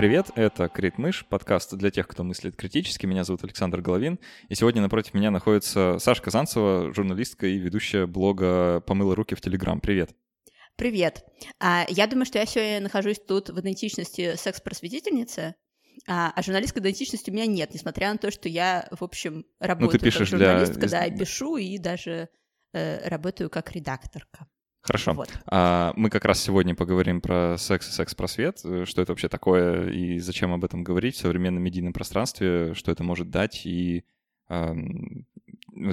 привет! Это Крит Мыш, подкаст для тех, кто мыслит критически. Меня зовут Александр Головин, и сегодня напротив меня находится Саша Казанцева, журналистка и ведущая блога «Помыла руки в Телеграм». Привет! Привет! А, я думаю, что я сегодня нахожусь тут в идентичности секс-просветительницы, а, а журналистской идентичности у меня нет, несмотря на то, что я, в общем, работаю ну, ты пишешь как журналистка, для... да, пишу, и даже э, работаю как редакторка. Хорошо. Вот. А, мы как раз сегодня поговорим про секс и секс-просвет, э, что это вообще такое и зачем об этом говорить в современном медийном пространстве, что это может дать и эм,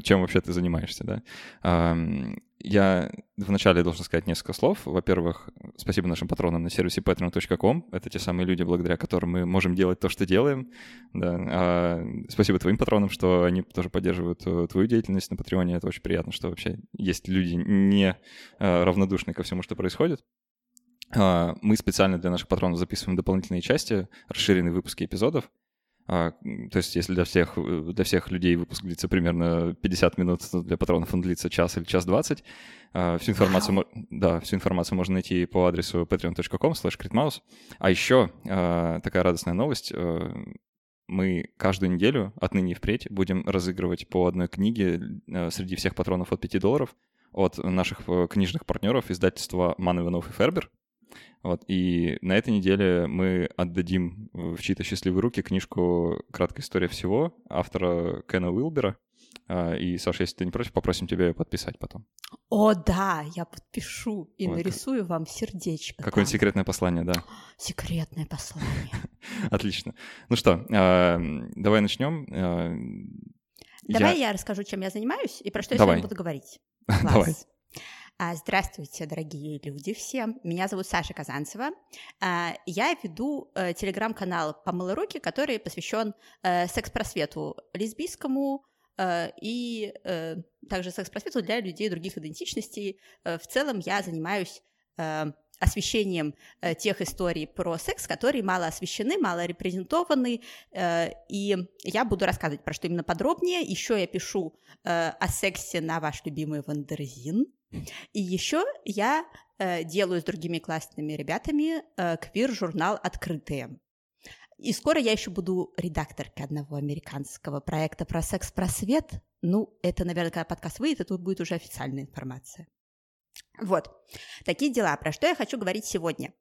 чем вообще ты занимаешься, да. Эм, я вначале должен сказать несколько слов. Во-первых, спасибо нашим патронам на сервисе patreon.com. Это те самые люди, благодаря которым мы можем делать то, что делаем. Да. А, спасибо твоим патронам, что они тоже поддерживают э, твою деятельность на Патреоне. Это очень приятно, что вообще есть люди не э, равнодушные ко всему, что происходит. А, мы специально для наших патронов записываем дополнительные части, расширенные выпуски эпизодов. А, то есть если для всех, э, для всех людей выпуск длится примерно 50 минут, то для патронов он длится час или час 20. А, всю информацию, wow. да, всю информацию можно найти по адресу patreon.com slash А еще а, такая радостная новость. Э, мы каждую неделю отныне и впредь будем разыгрывать по одной книге э, среди всех патронов от 5 долларов от наших книжных партнеров издательства Ман Иванов и Фербер. Вот, и на этой неделе мы отдадим в чьи-то счастливые руки книжку «Краткая история всего» автора Кена Уилбера. А, и, Саша, если ты не против, попросим тебя ее подписать потом. О, да, я подпишу и вот. нарисую вам сердечко. Какое-нибудь секретное послание, да. Секретное послание. Отлично. Ну что, а, давай начнем. А, давай я... я расскажу, чем я занимаюсь и про что я сегодня буду говорить. Давай. А, здравствуйте, дорогие люди всем. Меня зовут Саша Казанцева. А, я веду э, телеграм-канал «Помыла руки», который посвящен э, секс-просвету лесбийскому э, и также секс-просвету для людей других идентичностей. В целом я занимаюсь освещением тех историй про секс, которые мало освещены, мало репрезентованы, и я буду рассказывать про что именно подробнее. Еще я пишу о сексе на ваш любимый Wonderzine, и еще я э, делаю с другими классными ребятами э, квир-журнал «Открытые». И скоро я еще буду редакторкой одного американского проекта про секс-просвет. Ну, это, наверное, когда подкаст выйдет, это будет уже официальная информация. Вот, такие дела. Про что я хочу говорить сегодня?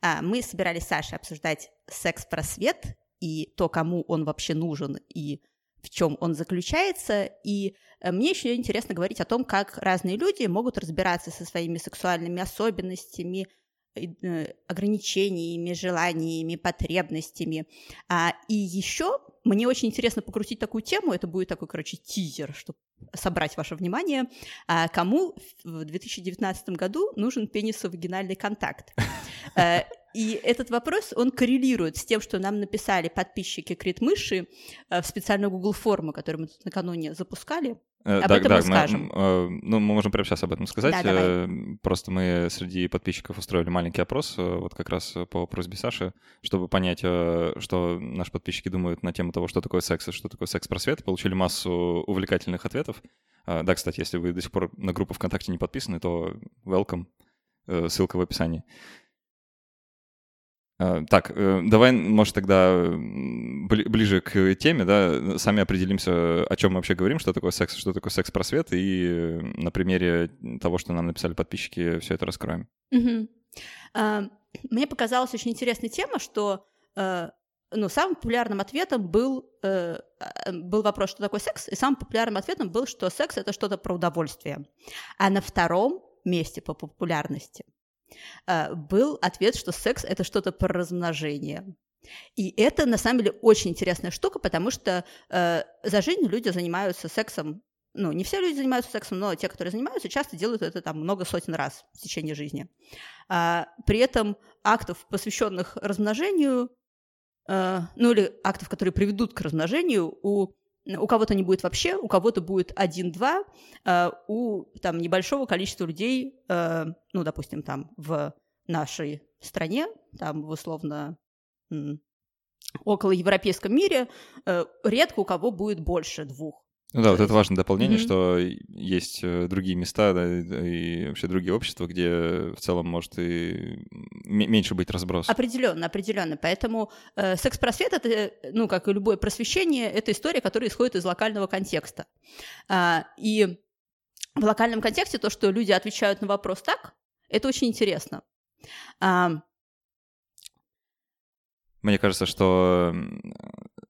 А, мы собирались с Сашей обсуждать секс-просвет и то, кому он вообще нужен, и в чем он заключается. И э, мне еще интересно говорить о том, как разные люди могут разбираться со своими сексуальными особенностями, э, ограничениями, желаниями, потребностями. А, и еще мне очень интересно покрутить такую тему, это будет такой, короче, тизер, чтобы собрать ваше внимание, а, кому в 2019 году нужен пенисовагинальный контакт. И этот вопрос, он коррелирует с тем, что нам написали подписчики Критмыши э, в специальную Google форму, которую мы тут накануне запускали. Э, об да, этом да, мы скажем. Мы, э, ну, мы можем прямо сейчас об этом сказать. Да, давай. Просто мы среди подписчиков устроили маленький опрос, вот как раз по просьбе Саши, чтобы понять, что наши подписчики думают на тему того, что такое секс и что такое секс-просвет. Получили массу увлекательных ответов. Да, кстати, если вы до сих пор на группу ВКонтакте не подписаны, то welcome. Ссылка в описании. А, так, э, давай, может, тогда ближе к теме, да, сами определимся, о чем мы вообще говорим, что такое секс, что такое секс-просвет, и на примере того, что нам написали подписчики, все это раскроем. Угу. А, мне показалась очень интересная тема, что э, ну, самым популярным ответом был, э, был вопрос, что такое секс, и самым популярным ответом был, что секс — это что-то про удовольствие. А на втором месте по популярности Э, был ответ, что секс – это что-то про размножение. И это, на самом деле, очень интересная штука, потому что э, за жизнь люди занимаются сексом ну, не все люди занимаются сексом, но те, которые занимаются, часто делают это там много сотен раз в течение жизни. А, при этом актов, посвященных размножению, э, ну или актов, которые приведут к размножению, у у кого-то не будет вообще, у кого-то будет один-два, э, у там небольшого количества людей, э, ну, допустим, там в нашей стране, там условно около европейском мире, э, редко у кого будет больше двух. Ну да, вот это важное дополнение, mm-hmm. что есть э, другие места да, и вообще другие общества, где в целом может и меньше быть разброс. Определенно, определенно. Поэтому э, секс-просвет это, э, ну, как и любое просвещение, это история, которая исходит из локального контекста. А, и в локальном контексте то, что люди отвечают на вопрос так, это очень интересно. А, Мне кажется, что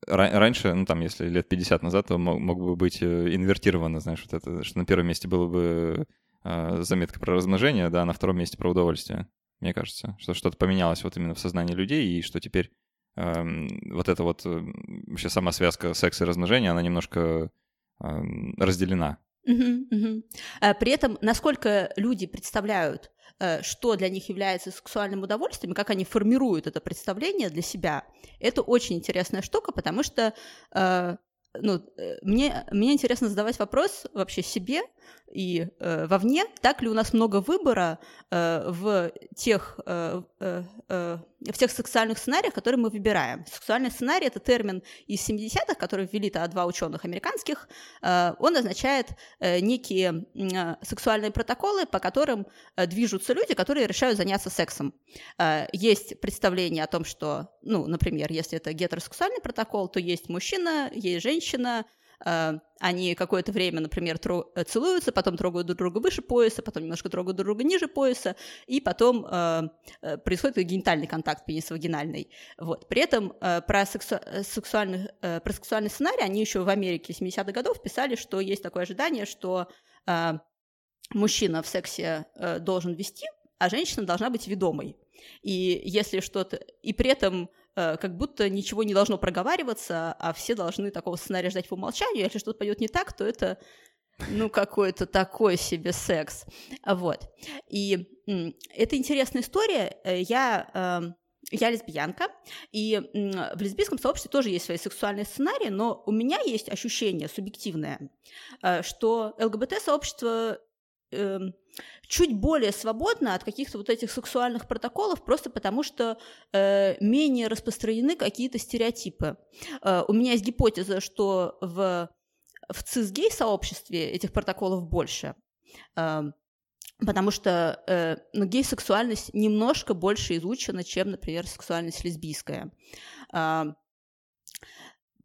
раньше, ну там, если лет 50 назад, то мог, мог бы быть э, инвертировано, знаешь, вот это, что на первом месте было бы э, заметка про размножение, да, а на втором месте про удовольствие, мне кажется, что что-то поменялось вот именно в сознании людей, и что теперь э, вот эта вот э, вообще сама связка секса и размножения, она немножко э, разделена. Угу. При этом, насколько люди представляют Э, что для них является сексуальным удовольствием, как они формируют это представление для себя, это очень интересная штука, потому что э, ну, э, мне, мне интересно задавать вопрос вообще себе и э, вовне, так ли у нас много выбора э, в, тех, э, э, э в тех сексуальных сценариях, которые мы выбираем. Сексуальный сценарий — это термин из 70-х, который ввели-то два ученых американских. Э, он означает э, некие э, сексуальные протоколы, по которым э, движутся люди, которые решают заняться сексом. Э, есть представление о том, что, ну, например, если это гетеросексуальный протокол, то есть мужчина, есть женщина — Э, они какое-то время, например, э, целуются, потом трогают друг друга выше пояса, потом немножко трогают друг друга ниже пояса, и потом э, происходит генитальный контакт пенисовагинальный. Вот. При этом про, сексу... сексуальный, про сексуальный сценарий они еще в Америке 70-х годов писали, что есть такое ожидание, что мужчина в сексе должен вести, а женщина должна быть ведомой. И если что-то... И при этом Э, как будто ничего не должно проговариваться, а все должны такого сценария ждать по умолчанию. Если что-то пойдет не так, то это ну, какой-то такой себе секс. Вот. И это интересная история. Э, я эм, я лесбиянка, и в лесбийском сообществе тоже есть свои сексуальные сценарии, но у меня есть ощущение субъективное, э, что ЛГБТ-сообщество эм, чуть более свободно от каких-то вот этих сексуальных протоколов, просто потому что э, менее распространены какие-то стереотипы. Э, у меня есть гипотеза, что в, в цисгей-сообществе этих протоколов больше. Э, потому что э, ну, гей-сексуальность немножко больше изучена, чем, например, сексуальность лесбийская. Э,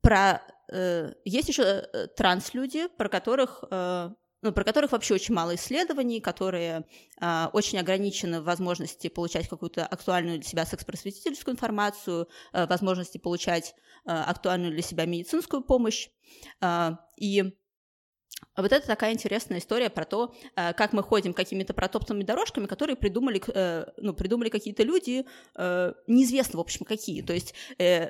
про, э, есть еще э, транслюди, про которых э, ну, про которых вообще очень мало исследований, которые э, очень ограничены в возможности получать какую-то актуальную для себя секс-просветительскую информацию, э, возможности получать э, актуальную для себя медицинскую помощь. Э, и вот это такая интересная история про то, э, как мы ходим какими-то протоптанными дорожками, которые придумали, э, ну, придумали какие-то люди, э, неизвестно, в общем, какие. То есть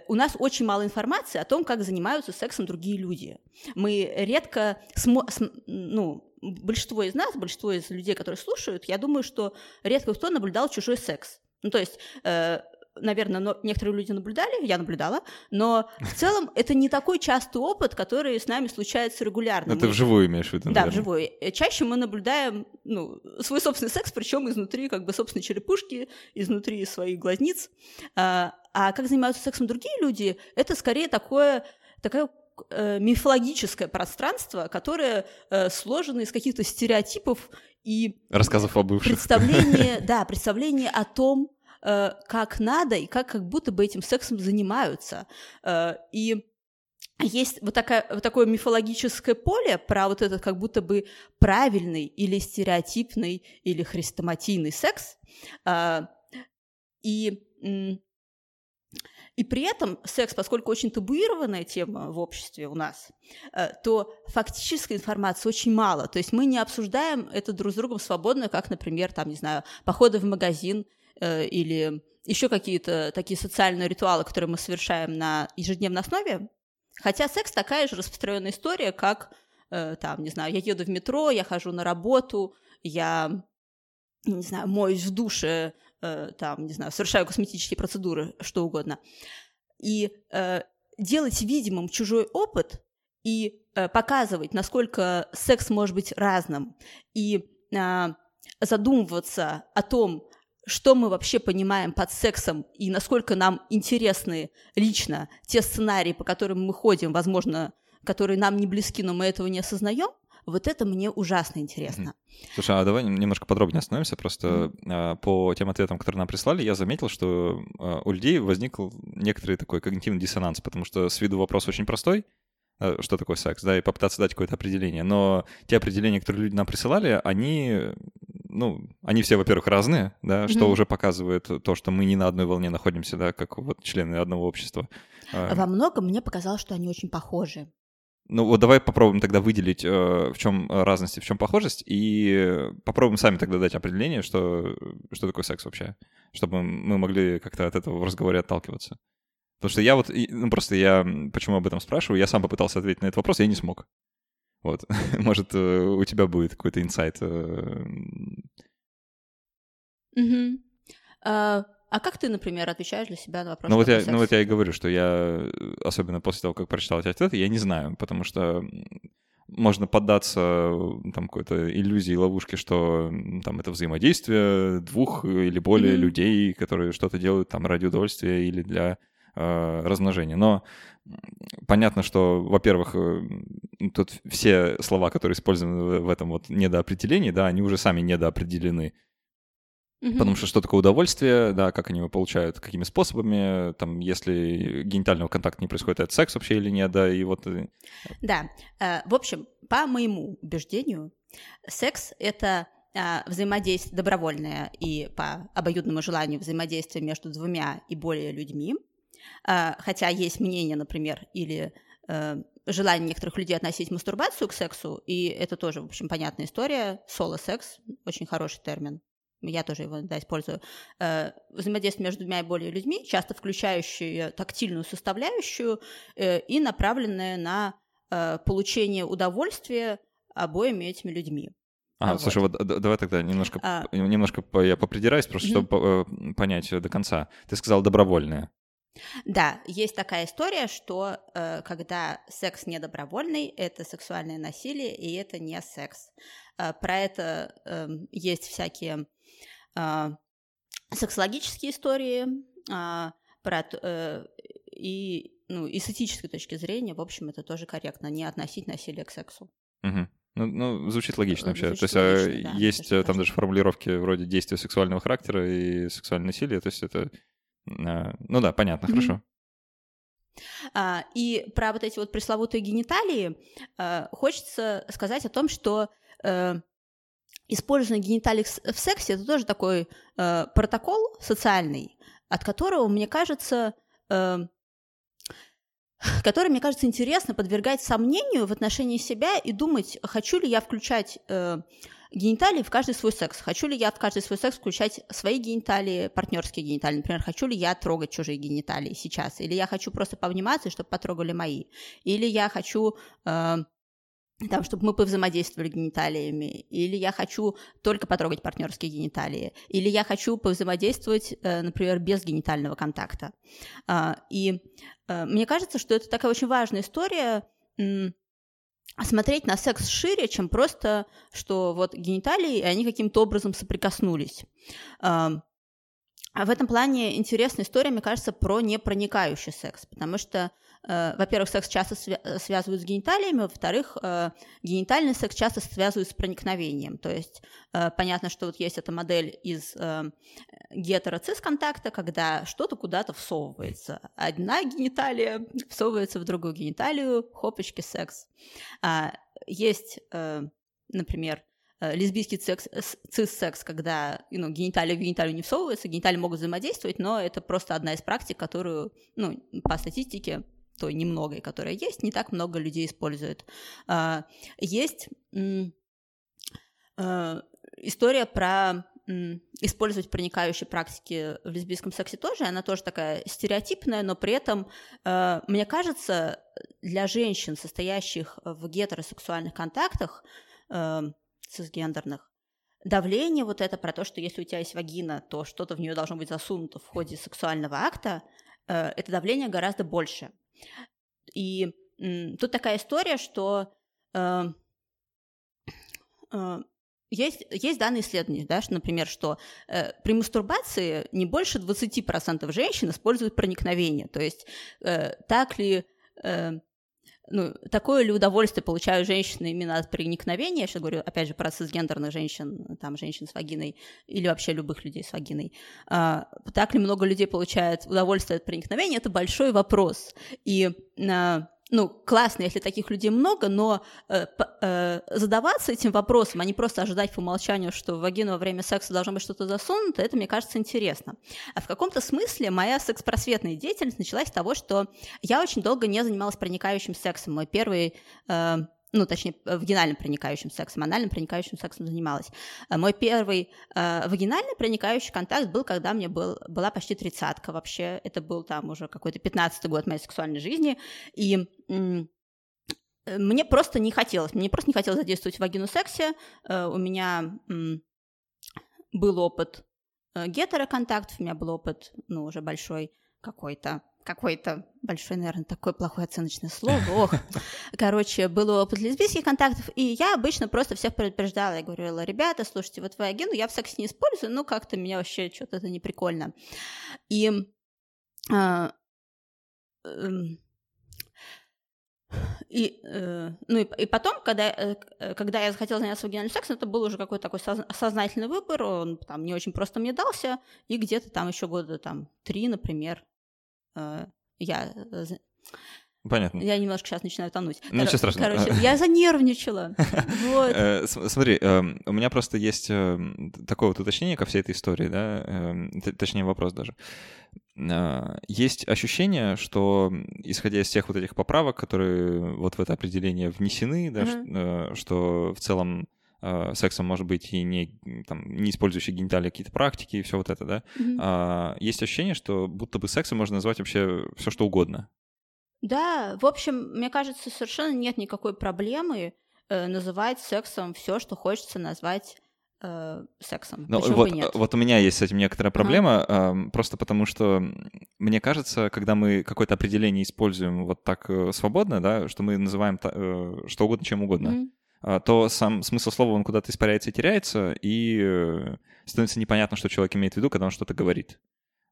у нас очень мало информации о том, как занимаются сексом другие люди. Мы редко, смо- ну, большинство из нас, большинство из людей, которые слушают, я думаю, что редко кто наблюдал чужой секс. Ну, то есть наверное, но некоторые люди наблюдали, я наблюдала, но в целом это не такой частый опыт, который с нами случается регулярно. Это мы... вживую имеешь в виду, Да, вживую. Э, чаще мы наблюдаем ну, свой собственный секс, причем изнутри как бы собственной черепушки, изнутри своих глазниц. А, а как занимаются сексом другие люди, это скорее такое, такое э, мифологическое пространство, которое э, сложено из каких-то стереотипов и рассказов о бывших. Представление, да, представление о том, э, как надо и как как будто бы этим сексом занимаются. Э, и есть вот, такая, вот такое мифологическое поле про вот этот как будто бы правильный или стереотипный или хрестоматийный секс. Э, и и при этом секс, поскольку очень табуированная тема в обществе у нас, то фактической информации очень мало. То есть мы не обсуждаем это друг с другом свободно, как, например, там, не знаю, походы в магазин Э, или еще какие-то такие социальные ритуалы, которые мы совершаем на ежедневной основе. Хотя секс такая же распространенная история, как, э, там, не знаю, я еду в метро, я хожу на работу, я, не знаю, моюсь в душе, э, там, не знаю, совершаю косметические процедуры, что угодно. И делать видимым чужой опыт и показывать, насколько секс может быть разным, и а, задумываться о том, что мы вообще понимаем под сексом и насколько нам интересны лично те сценарии, по которым мы ходим, возможно, которые нам не близки, но мы этого не осознаем, вот это мне ужасно интересно. Слушай, а давай немножко подробнее остановимся. Просто mm-hmm. по тем ответам, которые нам прислали, я заметил, что а, у людей возник некоторый такой когнитивный диссонанс, потому что с виду вопрос очень простой, а, что такое секс, да, и попытаться дать какое-то определение. Но те определения, которые люди нам присылали, они, ну, они все, во-первых, разные, да, mm-hmm. что уже показывает то, что мы не на одной волне находимся, да, как вот члены одного общества. Во многом мне показалось, что они очень похожи. Ну вот давай попробуем тогда выделить, э, в чем разность и в чем похожесть, и попробуем сами тогда дать определение, что, что такое секс вообще, чтобы мы могли как-то от этого в разговоре отталкиваться. Потому что я вот, ну просто я, почему об этом спрашиваю, я сам попытался ответить на этот вопрос, я не смог. Вот, может, э, у тебя будет какой-то инсайт. Угу. А как ты, например, отвечаешь для себя на вопрос? Ну вот, я, ну вот я и говорю, что я, особенно после того, как прочитал эти ответы, я не знаю, потому что можно поддаться там какой-то иллюзии, ловушке, что там это взаимодействие двух или более mm-hmm. людей, которые что-то делают там ради удовольствия или для э, размножения. Но понятно, что, во-первых, э, тут все слова, которые использованы в этом вот недоопределении, да, они уже сами недоопределены. Угу. Потому что что такое удовольствие, да, как они его получают, какими способами, там, если генитального контакта не происходит, это секс вообще или нет, да, и вот... Э, да, э, в общем, по моему убеждению, секс — это э, взаимодействие добровольное и по обоюдному желанию взаимодействие между двумя и более людьми, хотя есть мнение, например, или желание некоторых людей относить мастурбацию к сексу, и это тоже, в общем, понятная история. Соло-секс – очень хороший термин я тоже его да, использую, э, взаимодействие между двумя и более людьми, часто включающие тактильную составляющую э, и направленное на э, получение удовольствия обоими этими людьми. А, вот. слушай, вот давай тогда немножко, а... немножко я попридираюсь, просто mm-hmm. чтобы понять до конца. Ты сказал добровольное. Да, есть такая история, что э, когда секс не добровольный, это сексуальное насилие, и это не секс. Э, про это э, есть всякие а, сексологические истории, а, про, э, и, ну, и с этической точки зрения, в общем, это тоже корректно, не относить насилие к сексу. Угу. Ну, ну, звучит логично вообще. Звучит то есть логично, да, есть там даже формулировки вроде действия сексуального характера и сексуальное насилие. То есть это... Ну да, понятно, хорошо. А, и про вот эти вот пресловутые гениталии а, хочется сказать о том, что э, использование гениталий в сексе это тоже такой э, протокол социальный, от которого, мне кажется, э, который, мне кажется, интересно подвергать сомнению в отношении себя и думать, хочу ли я включать э, гениталии в каждый свой секс, хочу ли я в каждый свой секс включать свои гениталии, партнерские гениталии, например, хочу ли я трогать чужие гениталии сейчас, или я хочу просто повниматься, чтобы потрогали мои, или я хочу э, там, чтобы мы повзаимодействовали гениталиями, или я хочу только потрогать партнерские гениталии, или я хочу повзаимодействовать, э, например, без генитального контакта. А, и э, мне кажется, что это такая очень важная история смотреть на секс шире, чем просто, что вот гениталии, и они каким-то образом соприкоснулись. А в этом плане интересная история, мне кажется, про непроникающий секс, потому что во-первых, секс часто свя- связывают с гениталиями, во-вторых, э, генитальный секс часто связывают с проникновением. То есть э, понятно, что вот есть эта модель из гетероцис-контакта, когда что-то куда-то всовывается. Одна гениталия всовывается в другую гениталию, хопочки, секс. А, есть, например, лесбийский секс, цис-секс, когда ну, гениталия в гениталию не всовывается, гениталии могут взаимодействовать, но это просто одна из практик, которую, ну, по статистике, той немногой, которая есть, не так много людей используют. А, есть а, история про использовать проникающие практики в лесбийском сексе тоже, она тоже такая стереотипная, но при этом, а, мне кажется, для женщин, состоящих в гетеросексуальных контактах, цисгендерных, давление вот это про то, что если у тебя есть вагина, то что-то в нее должно быть засунуто в ходе сексуального акта, это давление гораздо больше. И тут такая история, что э, э, есть, есть данные исследования, да, что, например, что э, при мастурбации не больше 20% женщин используют проникновение. То есть э, так ли э, ну, такое ли удовольствие получают женщины именно от проникновения, я сейчас говорю, опять же, про цисгендерных женщин, там, женщин с вагиной, или вообще любых людей с вагиной, а, так ли много людей получает удовольствие от проникновения, это большой вопрос. И а, ну, классно, если таких людей много, но э, э, задаваться этим вопросом, а не просто ожидать по умолчанию, что в вагину во время секса должно быть что-то засунуто, это, мне кажется, интересно. А в каком-то смысле моя секс-просветная деятельность началась с того, что я очень долго не занималась проникающим сексом. Мой первый э, ну, точнее, вагинальным проникающим сексом, анальным проникающим сексом занималась. Э, мой первый э, вагинальный проникающий контакт был, когда мне был, была почти тридцатка вообще. Это был там уже какой-то пятнадцатый год моей сексуальной жизни. И мне просто не хотелось, мне просто не хотелось задействовать вагину сексе. Э, у меня был опыт э, гетероконтактов, у меня был опыт, ну, уже большой какой-то какой-то большой, наверное, такое плохое оценочное слово. Ох. Короче, был опыт лесбийских контактов, и я обычно просто всех предупреждала. Я говорила, ребята, слушайте, вот вагину я в сексе не использую, ну как-то меня вообще что-то это не прикольно. И а, э, и, э, ну и, и потом, когда, э, когда я захотела заняться вагинальным сексом, это был уже какой-то такой сознательный выбор, он там не очень просто мне дался, и где-то там еще года там три, например, я... Э, Понятно. Я немножко сейчас начинаю тонуть. Ну, ничего страшного. Короче, я занервничала. Вот. Э, смотри, эм, у меня просто есть эм, такое вот уточнение ко всей этой истории, да, эм, точнее вопрос даже. Есть ощущение, что, исходя из всех вот этих поправок, которые вот в это определение внесены, да, что в целом э, сексом может быть и не, там, не использующий гениталии какие-то практики и все вот это, да, mm-hmm. а, есть ощущение, что будто бы сексом можно назвать вообще все что угодно. Да, в общем, мне кажется, совершенно нет никакой проблемы э, называть сексом все, что хочется назвать э, сексом. Ну, Почему вот, бы нет? Вот у меня есть с этим некоторая проблема, uh-huh. э, просто потому что мне кажется, когда мы какое-то определение используем вот так э, свободно, да, что мы называем э, что угодно чем угодно. Uh-huh. А, то сам смысл слова, он куда-то испаряется и теряется, и э, становится непонятно, что человек имеет в виду, когда он что-то говорит.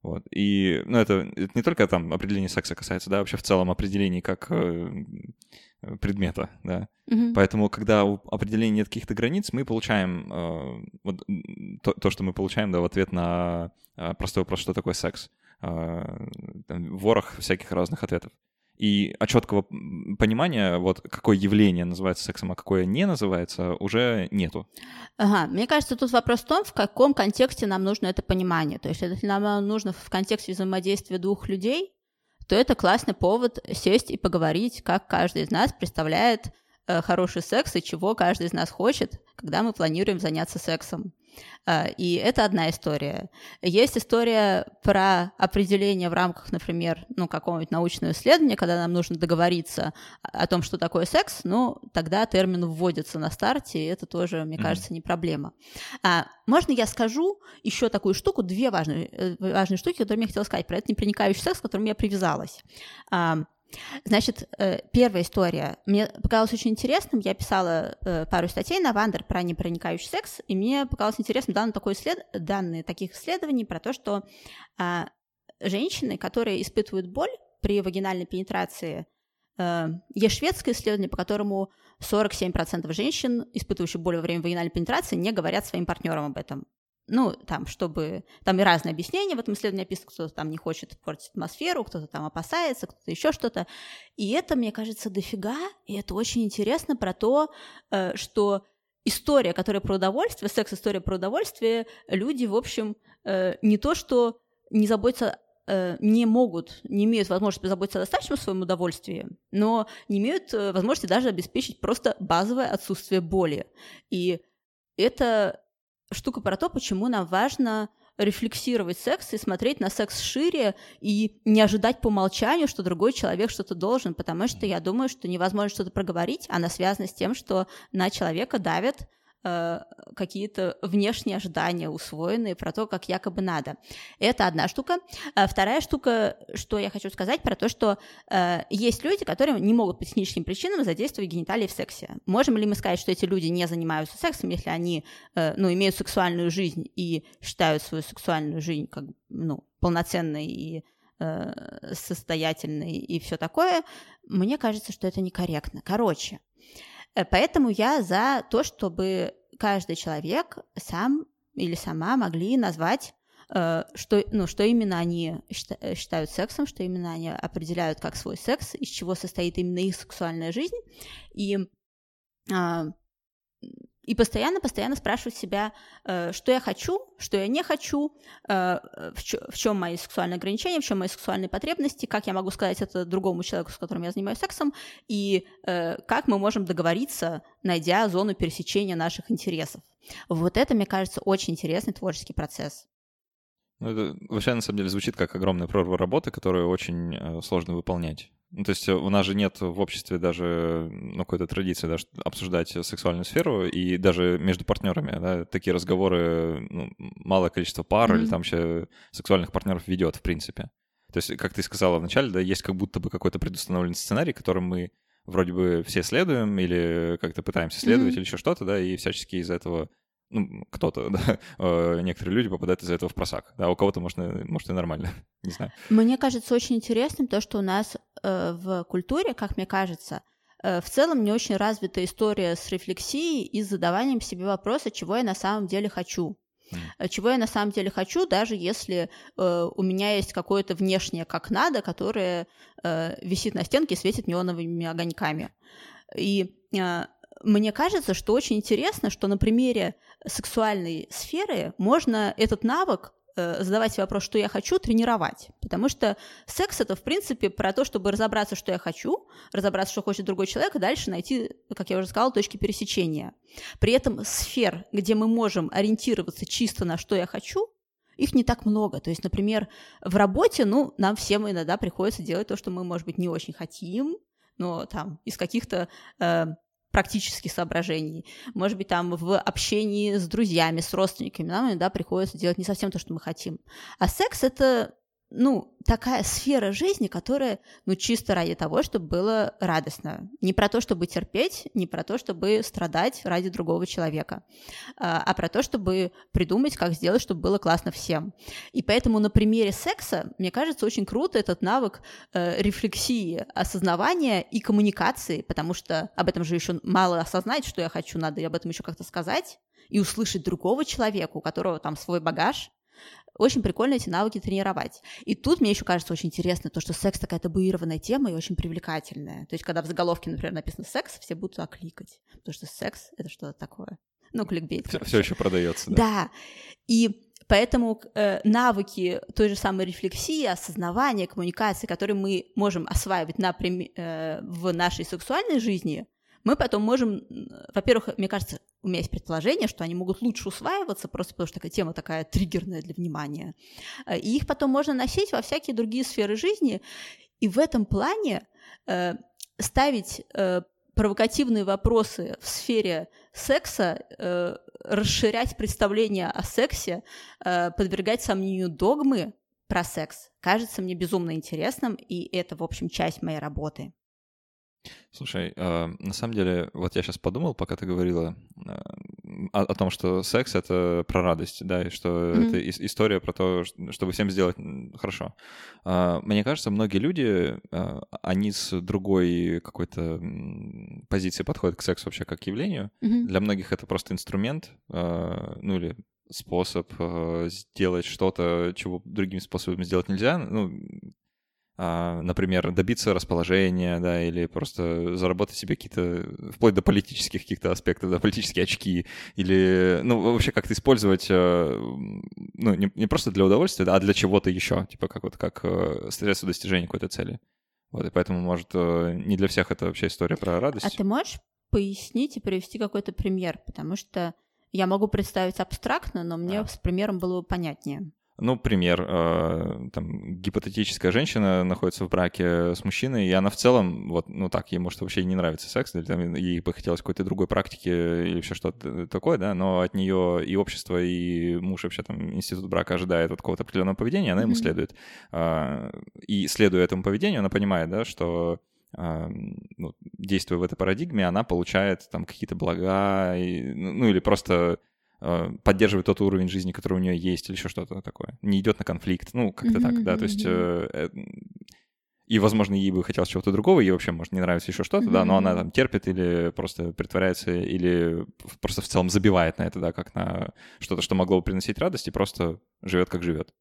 Вот. И, ну, это, это не только там определение секса касается, да, вообще в целом определений как э, предмета, да. Mm-hmm. Поэтому, когда у определения нет каких-то границ, мы получаем э, вот, то, то, что мы получаем, да, в ответ на э, простой вопрос, что такое секс. Э, там, ворох всяких разных ответов. И от четкого понимания, вот какое явление называется сексом, а какое не называется, уже нету. Ага, мне кажется, тут вопрос в том, в каком контексте нам нужно это понимание. То есть, если нам нужно в контексте взаимодействия двух людей, то это классный повод сесть и поговорить, как каждый из нас представляет э, хороший секс и чего каждый из нас хочет, когда мы планируем заняться сексом. А, и это одна история. Есть история про определение в рамках, например, ну, какого-нибудь научного исследования, когда нам нужно договориться о том, что такое секс, ну, тогда термин вводится на старте, и это тоже, мне кажется, не проблема. А, можно я скажу еще такую штуку, две важные, э, важные штуки, которые я хотела сказать про этот непроникающий секс, к которому я привязалась. А, Значит, э, первая история. Мне показалось очень интересным. Я писала э, пару статей на Вандер про непроникающий секс, и мне показалось интересным данные, такой след... данные таких исследований про то, что а, женщины, которые испытывают боль при вагинальной пенетрации, э, есть шведское исследование, по которому 47% женщин, испытывающих боль во время вагинальной пенетрации, не говорят своим партнерам об этом ну, там, чтобы... Там и разные объяснения в этом исследовании описаны. Кто-то там не хочет портить атмосферу, кто-то там опасается, кто-то еще что-то. И это, мне кажется, дофига, и это очень интересно про то, э, что история, которая про удовольствие, секс-история про удовольствие, люди, в общем, э, не то, что не заботятся э, не могут, не имеют возможности позаботиться о достаточном своем удовольствии, но не имеют возможности даже обеспечить просто базовое отсутствие боли. И это штука про то, почему нам важно рефлексировать секс и смотреть на секс шире и не ожидать по умолчанию, что другой человек что-то должен, потому что я думаю, что невозможно что-то проговорить, она связана с тем, что на человека давят Э, какие-то внешние ожидания усвоенные про то, как якобы надо. Это одна штука. А вторая штука, что я хочу сказать про то, что э, есть люди, которые не могут по техническим причинам задействовать гениталии в сексе. Можем ли мы сказать, что эти люди не занимаются сексом, если они э, ну, имеют сексуальную жизнь и считают свою сексуальную жизнь как ну, полноценной и э, состоятельный и все такое, мне кажется, что это некорректно. Короче, э, поэтому я за то, чтобы каждый человек сам или сама могли назвать Э, что, ну, что именно они э, считают сексом, что именно они определяют как свой секс, из чего состоит именно их сексуальная жизнь, и, а, и постоянно-постоянно спрашивать себя, э, что я хочу, что я не хочу, в чем мои сексуальные ограничения, в чем мои сексуальные потребности, как я могу сказать это другому человеку, с которым я занимаюсь сексом, и как мы можем договориться, найдя зону пересечения наших интересов. Вот это, мне кажется, очень интересный творческий процесс. Ну, это вообще, на самом деле, звучит как огромная прорва работы, которую очень э, сложно выполнять. Ну, то есть э, у нас же нет в обществе даже ну, какой-то традиции даже обсуждать сексуальную сферу, и даже между партнерами да, такие разговоры ну, малое количество пар mm-hmm. или там вообще сексуальных партнеров ведет, в принципе. То есть, как ты сказала вначале, да, есть как будто бы какой-то предустановленный сценарий, которым мы вроде бы все следуем или как-то пытаемся следовать mm-hmm. или еще что-то, да, и всячески из этого ну, кто-то, да, э, некоторые люди попадают из-за этого в просак, да, у кого-то, может, может и нормально, не знаю. Мне кажется очень интересным то, что у нас э, в культуре, как мне кажется, э, в целом не очень развита история с рефлексией и с задаванием себе вопроса, чего я на самом деле хочу. Mm. Чего я на самом деле хочу, даже если э, у меня есть какое-то внешнее как надо, которое э, висит на стенке и светит неоновыми огоньками. И э, мне кажется, что очень интересно, что на примере сексуальной сферы можно этот навык э, задавать вопрос, что я хочу, тренировать. Потому что секс это, в принципе, про то, чтобы разобраться, что я хочу, разобраться, что хочет другой человек, и дальше найти, как я уже сказала, точки пересечения. При этом сфер, где мы можем ориентироваться чисто на что я хочу, их не так много. То есть, например, в работе, ну, нам всем иногда приходится делать то, что мы, может быть, не очень хотим, но там из каких-то э, практических соображений. Может быть, там в общении с друзьями, с родственниками нам иногда приходится делать не совсем то, что мы хотим. А секс — это ну, такая сфера жизни, которая, ну, чисто ради того, чтобы было радостно. Не про то, чтобы терпеть, не про то, чтобы страдать ради другого человека, а, а про то, чтобы придумать, как сделать, чтобы было классно всем. И поэтому на примере секса, мне кажется, очень круто этот навык э, рефлексии, осознавания и коммуникации, потому что об этом же еще мало осознать, что я хочу, надо об этом еще как-то сказать и услышать другого человека, у которого там свой багаж, очень прикольно эти навыки тренировать. И тут мне еще кажется очень интересно то, что секс такая табуированная тема и очень привлекательная. То есть, когда в заголовке, например, написано секс, все будут туда кликать, потому что секс — это что-то такое. Ну, кликбейт. Все, все еще продается, да. Да. И Поэтому э, навыки той же самой рефлексии, осознавания, коммуникации, которые мы можем осваивать на, э, в нашей сексуальной жизни, мы потом можем, во-первых, мне кажется, у меня есть предположение, что они могут лучше усваиваться, просто потому что такая тема такая триггерная для внимания. Э, и их потом можно носить во всякие другие сферы жизни. И в этом плане э, ставить э, провокативные вопросы в сфере секса, э, расширять представление о сексе, э, подвергать сомнению догмы про секс, кажется мне безумно интересным, и это, в общем, часть моей работы. Слушай, э, на самом деле, вот я сейчас подумал, пока ты говорила э, о, о том, что секс — это про радость, да, и что mm-hmm. это и, история про то, чтобы всем сделать хорошо. Э, мне кажется, многие люди, э, они с другой какой-то позиции подходят к сексу вообще как к явлению. Mm-hmm. Для многих это просто инструмент, э, ну или способ э, сделать что-то, чего другими способами сделать нельзя. Ну, например, добиться расположения, да, или просто заработать себе какие-то, вплоть до политических каких-то аспектов, да, политические очки, или, ну, вообще как-то использовать, э, ну, не, не просто для удовольствия, да, а для чего-то еще, типа как вот, как э, средство достижения какой-то цели. Вот, и поэтому, может, э, не для всех это вообще история про радость. А ты можешь пояснить и привести какой-то пример? Потому что я могу представить абстрактно, но мне а. с примером было бы понятнее. Ну, пример, э, там, гипотетическая женщина находится в браке с мужчиной, и она в целом, вот, ну так, ей, может, вообще не нравится секс, или там, ей бы хотелось какой-то другой практики или все что-то такое, да, но от нее и общество, и муж вообще там, институт брака ожидает от какого-то определенного поведения, она ему mm-hmm. следует. Э, и следуя этому поведению, она понимает, да, что э, ну, действуя в этой парадигме, она получает там какие-то блага, и, ну, ну или просто поддерживает тот уровень жизни, который у нее есть, или еще что-то такое. Не идет на конфликт, ну, как-то так, да, то есть... Э, и, возможно, ей бы хотелось чего-то другого, ей вообще, может, не нравится еще что-то, да, но она там терпит или просто притворяется, или просто в целом забивает на это, да, как на что-то, что могло бы приносить радость, и просто живет как живет.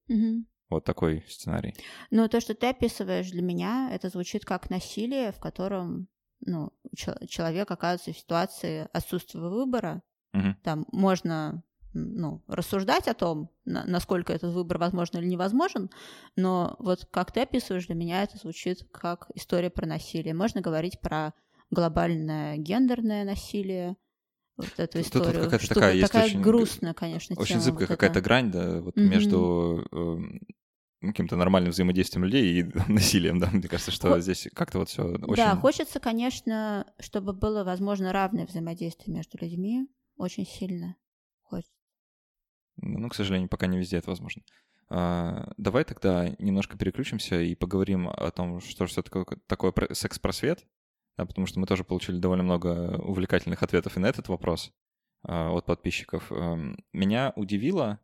Вот такой сценарий. Ну, то, что ты описываешь для меня, это звучит как насилие, в котором ну, человек оказывается в ситуации отсутствия выбора. Угу. Там можно ну, рассуждать о том, на, насколько этот выбор возможен или невозможен, но вот как ты описываешь, для меня это звучит как история про насилие. Можно говорить про глобальное гендерное насилие, вот эту Тут историю. Тут какая-то такая, есть такая очень, грустная, конечно, Очень зыбкая вот какая-то грань, да, вот mm-hmm. между э, каким-то нормальным взаимодействием людей и насилием, да, мне кажется, что Хо... здесь как-то вот все очень... Да, хочется, конечно, чтобы было, возможно, равное взаимодействие между людьми, очень сильно хочется. Ну, к сожалению, пока не везде это возможно. А, давай тогда немножко переключимся и поговорим о том, что же такое, такое секс-просвет, да, потому что мы тоже получили довольно много увлекательных ответов и на этот вопрос а, от подписчиков. Эм, меня удивило,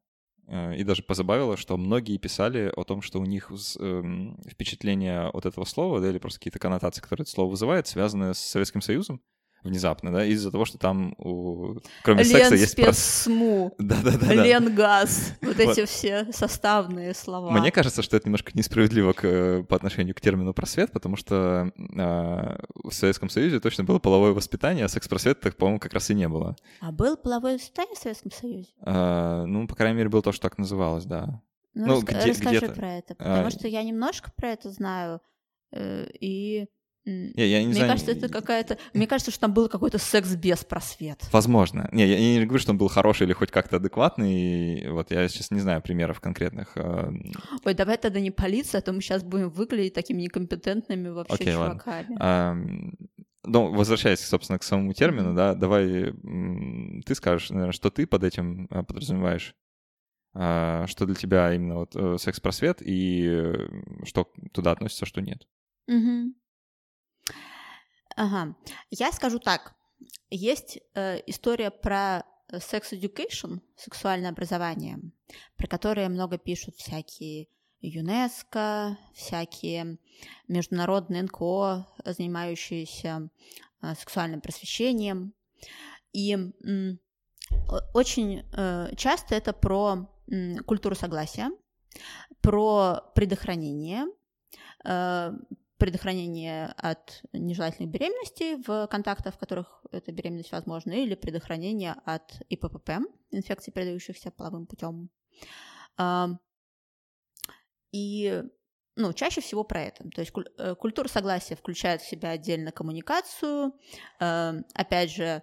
Э, и даже позабавило, что многие писали о том, что у них эм, впечатление от этого слова, да, или просто какие-то коннотации, которые это слово вызывает, связаны с Советским Союзом, внезапно, да, из-за того, что там у... кроме Лен секса есть... спецсму, да-да-да, Ленгаз, вот эти все составные слова. Мне кажется, что это немножко несправедливо к, по отношению к термину просвет, потому что э, в Советском Союзе точно было половое воспитание, а секс-просвет, так, по-моему, как раз и не было. А было половое воспитание в Советском Союзе? Э, ну, по крайней мере, было то, что так называлось, да. Ну, ну рас- где, расскажи про это, потому а... что я немножко про это знаю, э, и не, я не Мне знаю. кажется, это какая-то... Мне кажется, что там был какой-то секс без просвет. Возможно. Не, я, не говорю, что он был хороший или хоть как-то адекватный. Вот я сейчас не знаю примеров конкретных. А, Ой, давай тогда не полиция, а то мы сейчас будем выглядеть такими некомпетентными вообще Окей, чуваками. А, ну, возвращаясь, собственно, к самому термину, да, давай ты скажешь, наверное, что ты под этим а, подразумеваешь. Что для тебя именно вот э, секс-просвет и э, что туда относится, что нет. Угу. Ага. Я скажу так. Есть э, история про sex education, сексуальное образование, про которое много пишут всякие ЮНЕСКО, всякие международные НКО, занимающиеся э, сексуальным просвещением. И э, очень э, часто это про э, культуру согласия, про предохранение, э, предохранение от нежелательных беременностей в контактах, в которых эта беременность возможна, или предохранение от ИППП, инфекций, передающихся половым путем. И ну, чаще всего про это. То есть э, культура согласия включает в себя отдельно коммуникацию, опять же,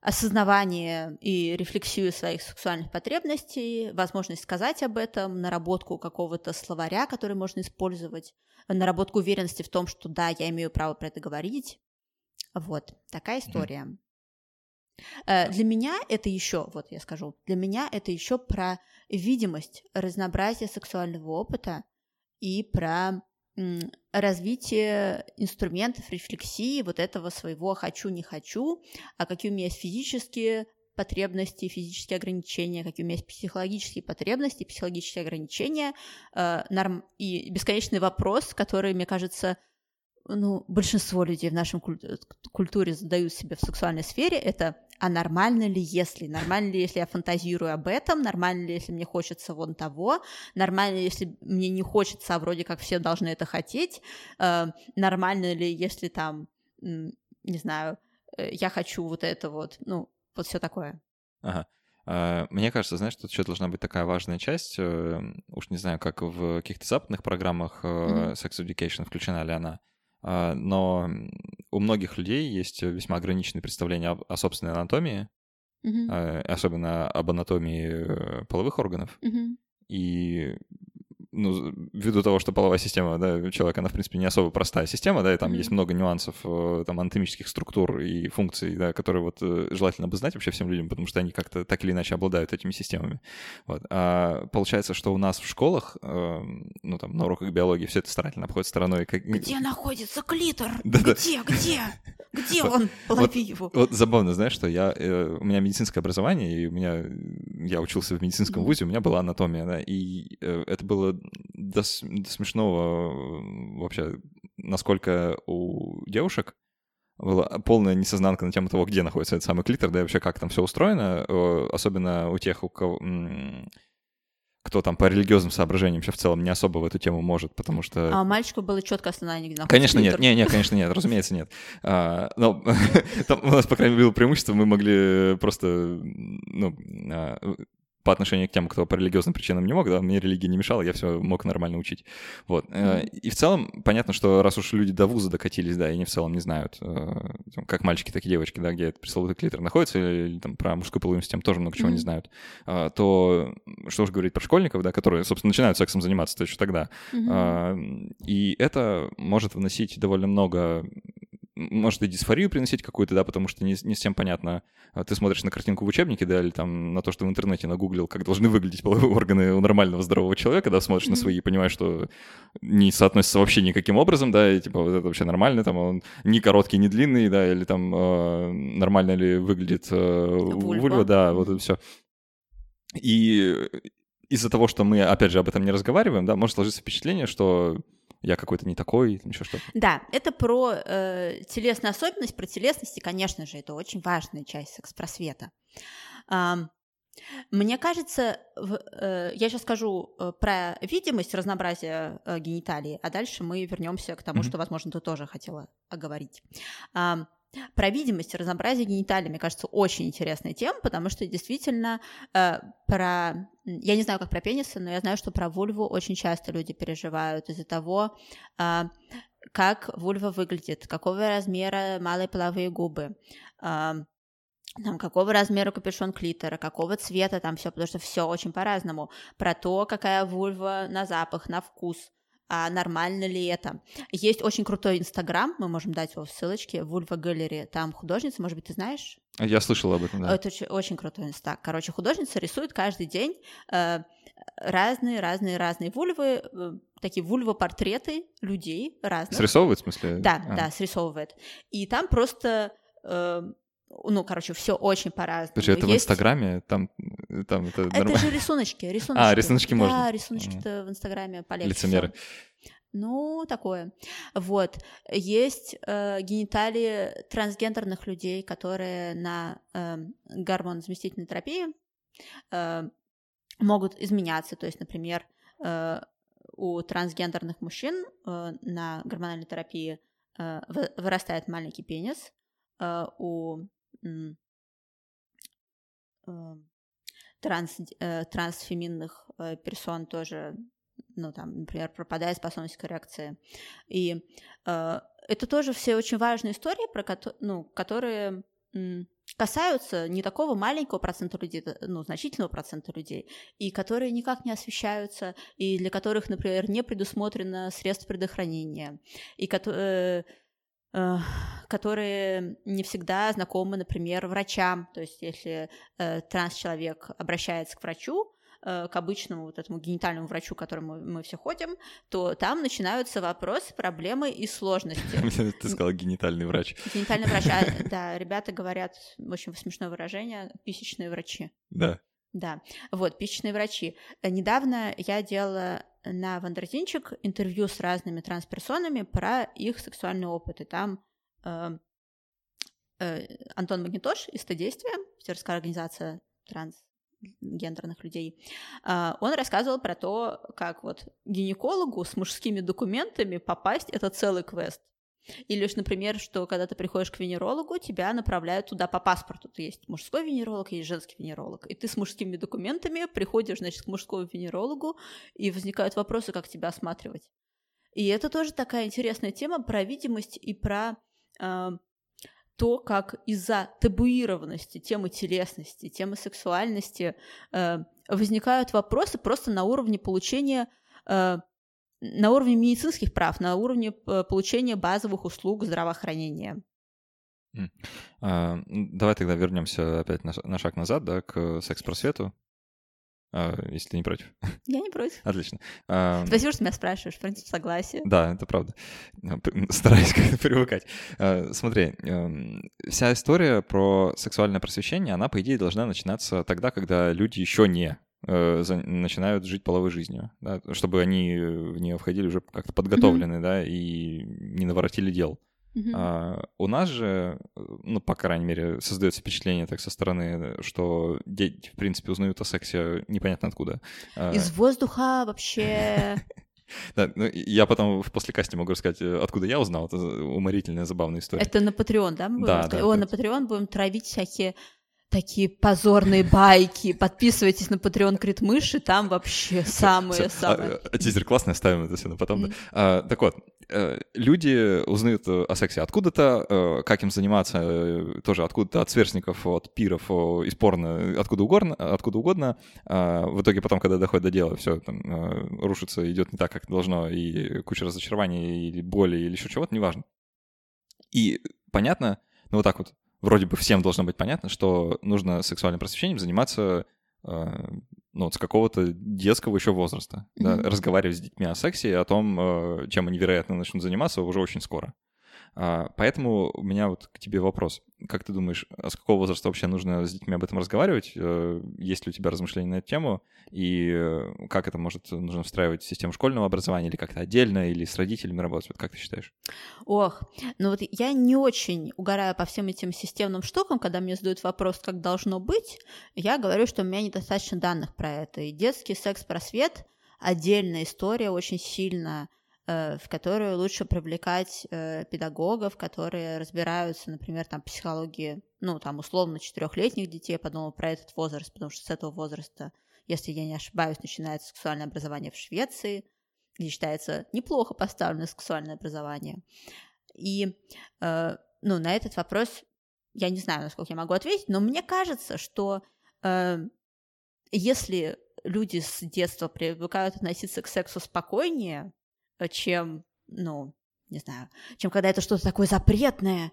осознавание и рефлексию своих сексуальных потребностей, возможность сказать об этом, наработку какого-то словаря, который можно использовать, наработку уверенности в том, что да, я имею право про это говорить. Вот, такая история. Mm-hmm. Для меня это еще, вот я скажу, для меня это еще про видимость разнообразия сексуального опыта и про развитие инструментов рефлексии вот этого своего «хочу-не хочу», а какие у меня есть физические потребности, физические ограничения, какие у меня есть психологические потребности, психологические ограничения, э, норм... и бесконечный вопрос, который, мне кажется, ну, большинство людей в нашей культуре задают себе в сексуальной сфере, это а нормально ли если? Нормально ли, если я фантазирую об этом? Нормально ли, если мне хочется вон того? Нормально ли, если мне не хочется, а вроде как все должны это хотеть? Э, нормально ли, если там, не знаю, э, я хочу вот это вот, ну, вот все такое. Ага. А, мне кажется, знаешь, тут еще должна быть такая важная часть, э, уж не знаю, как в каких-то западных программах mm-hmm. Sex Education включена ли она, а, но у многих людей есть весьма ограниченные представления о, собственной анатомии, mm-hmm. особенно об анатомии э, половых органов. Mm-hmm. И ну, ввиду того, что половая система, да, человека, она, в принципе, не особо простая система, да, и там mm-hmm. есть много нюансов, э, там, анатомических структур и функций, да, которые вот э, желательно бы знать вообще всем людям, потому что они как-то так или иначе обладают этими системами. Вот. А получается, что у нас в школах, э, ну, там, на уроках биологии все это старательно обходит стороной. Как... Где находится клитор? Где? Где? Где он? Лови его. Вот забавно, знаешь, что я, э, у меня медицинское образование, и у меня, я учился в медицинском вузе, у меня была анатомия, да, и это было до смешного э, вообще, насколько у девушек была полная несознанка на тему того, где находится этот самый клитор, да и вообще как там все устроено, особенно у тех, у кого кто там по религиозным соображениям вообще в целом не особо в эту тему может, потому что... А у мальчика было четко основание, где Конечно нет, не, не, конечно нет, разумеется нет. А, но там у нас, по крайней мере, было преимущество, мы могли просто, ну, а, по отношению к тем, кто по религиозным причинам не мог, да, мне религия не мешала, я все мог нормально учить. Вот. Mm-hmm. И в целом, понятно, что раз уж люди до вуза докатились, да, и они в целом не знают, э, как мальчики, так и девочки, да, где этот пресловутый клитор находится, или там про мужскую половую систему тоже много чего mm-hmm. не знают, а, то что уж говорить про школьников, да, которые, собственно, начинают сексом заниматься-то еще тогда. Mm-hmm. И это может вносить довольно много может и дисфорию приносить какую-то, да, потому что не, не всем понятно. А ты смотришь на картинку в учебнике, да, или там на то, что в интернете нагуглил, как должны выглядеть половые органы у нормального здорового человека, да, смотришь mm-hmm. на свои и понимаешь, что не соотносится вообще никаким образом, да, и типа вот это вообще нормально, там он не короткий, не длинный, да, или там э, нормально ли выглядит э, вульва. вульва, да, вот это все. И из-за того, что мы, опять же, об этом не разговариваем, да, может сложиться впечатление, что я какой-то не такой, там еще что-то. Да, это про э, телесную особенность, про телесность, конечно же, это очень важная часть секс-просвета. Э, мне кажется, в, э, я сейчас скажу э, про видимость разнообразия э, гениталий, а дальше мы вернемся к тому, mm-hmm. что, возможно, ты тоже хотела оговорить. Э, про видимость разнообразие гениталий, мне кажется, очень интересная тема, потому что действительно э, про... Я не знаю, как про пенисы, но я знаю, что про вульву очень часто люди переживают из-за того, э, как вульва выглядит, какого размера малые половые губы, э, там, какого размера капюшон клитора, какого цвета там все, потому что все очень по-разному. Про то, какая вульва на запах, на вкус – а нормально ли это. Есть очень крутой инстаграм, мы можем дать его в ссылочке, Вульва Галерея, там художница, может быть, ты знаешь? Я слышала об этом, да. Это очень, очень крутой инста. Короче, художница рисует каждый день э, разные, разные, разные вульвы, э, такие вульва-портреты людей разных. Срисовывает, в смысле? Да, а. да, срисовывает. И там просто э, ну, короче, все очень по-разному. Слушай, это Есть... в Инстаграме? Там, там это, это же рисуночки, рисуночки. А, рисуночки можно? Да, рисуночки-то в Инстаграме полегче. Лицемеры. Ну, такое. Вот. Есть э, гениталии трансгендерных людей, которые на э, гормонозаместительной терапии э, могут изменяться. То есть, например, э, у трансгендерных мужчин э, на гормональной терапии э, вырастает маленький пенис, э, у транс, э, трансфеминных э, персон тоже ну, там, например, пропадает способность к коррекции. И э, это тоже все очень важные истории, про ко- ну, которые касаются не такого маленького процента людей, ну, значительного процента людей, и которые никак не освещаются, и для которых, например, не предусмотрено средств предохранения, и которые э, которые не всегда знакомы, например, врачам. То есть, если э, транс-человек обращается к врачу, Э, к обычному вот этому генитальному врачу, к которому мы все ходим, то там начинаются вопросы, проблемы и сложности. Ты сказала генитальный врач. Генитальный врач, а, да, ребята говорят, очень смешное выражение, писечные врачи. Да. Да, вот, писечные врачи. Недавно я делала на Вандерзинчик интервью с разными трансперсонами про их сексуальный опыт, и там э, э, Антон Магнитош из «Стодействия», петербургская организация транс гендерных людей, а, он рассказывал про то, как вот гинекологу с мужскими документами попасть — это целый квест. Или лишь, например, что когда ты приходишь к венерологу, тебя направляют туда по паспорту. Ты есть мужской венеролог, есть женский венеролог. И ты с мужскими документами приходишь, значит, к мужскому венерологу, и возникают вопросы, как тебя осматривать. И это тоже такая интересная тема про видимость и про э, то, как из-за табуированности темы телесности, темы сексуальности э, возникают вопросы просто на уровне получения, э, на уровне медицинских прав, на уровне э, получения базовых услуг здравоохранения. А, давай тогда вернемся опять на, шаг назад, да, к секс-просвету. а, если ты не против. Я не против. Отлично. Спасибо, что меня спрашиваешь, в принципе, согласие. Да, это правда. Стараюсь как-то привыкать. А, смотри, вся история про сексуальное просвещение, она, по идее, должна начинаться тогда, когда люди еще не э, начинают жить половой жизнью, да, чтобы они в нее входили уже как-то подготовлены, mm-hmm. да, и не наворотили дел. Uh-huh. А, у нас же, ну, по крайней мере, создается впечатление так со стороны, что дети, в принципе, узнают о сексе непонятно откуда. А, Из воздуха вообще... Да, ну, я потом в послекасте могу рассказать, э, откуда я узнал. Это уморительная, забавная история. Это на Patreon, да? Мы да, да. О, на Patreon будем травить всякие такие позорные байки. Подписывайтесь на Patreon Крит Мыши, там вообще самые-самые. А, а, тизер классный, оставим это все на потом. А, так вот, э, люди узнают о сексе откуда-то, э, как им заниматься, э, тоже откуда-то от сверстников, от пиров, из порно, откуда угодно, откуда угодно. В итоге потом, когда доходит до дела, все там рушится, идет не так, как должно, и куча разочарований, или боли, или еще чего-то, неважно. И понятно, ну вот так вот, вроде бы всем должно быть понятно, что нужно сексуальным просвещением заниматься э, ну, вот с какого-то детского еще возраста. Mm-hmm. Да, разговаривать с детьми о сексе и о том, э, чем они, вероятно, начнут заниматься уже очень скоро. А, поэтому у меня вот к тебе вопрос. Как ты думаешь, а с какого возраста вообще нужно с детьми об этом разговаривать? Э, есть ли у тебя размышления на эту тему? И э, как это может нужно встраивать в систему школьного образования или как-то отдельно, или с родителями работать? Вот как ты считаешь? Ох, ну вот я не очень угораю по всем этим системным штукам, когда мне задают вопрос, как должно быть, я говорю, что у меня недостаточно данных про это. И детский секс-просвет — отдельная история, очень сильно Э, в которую лучше привлекать э, педагогов, которые разбираются, например, там, психологии, ну, там, условно, четырехлетних детей, я подумала про этот возраст, потому что с этого возраста, если я не ошибаюсь, начинается сексуальное образование в Швеции, где считается неплохо поставленное сексуальное образование. И, э, ну, на этот вопрос я не знаю, насколько я могу ответить, но мне кажется, что э, если люди с детства привыкают относиться к сексу спокойнее, Э, чем, ну, не знаю, чем когда это что-то такое запретное,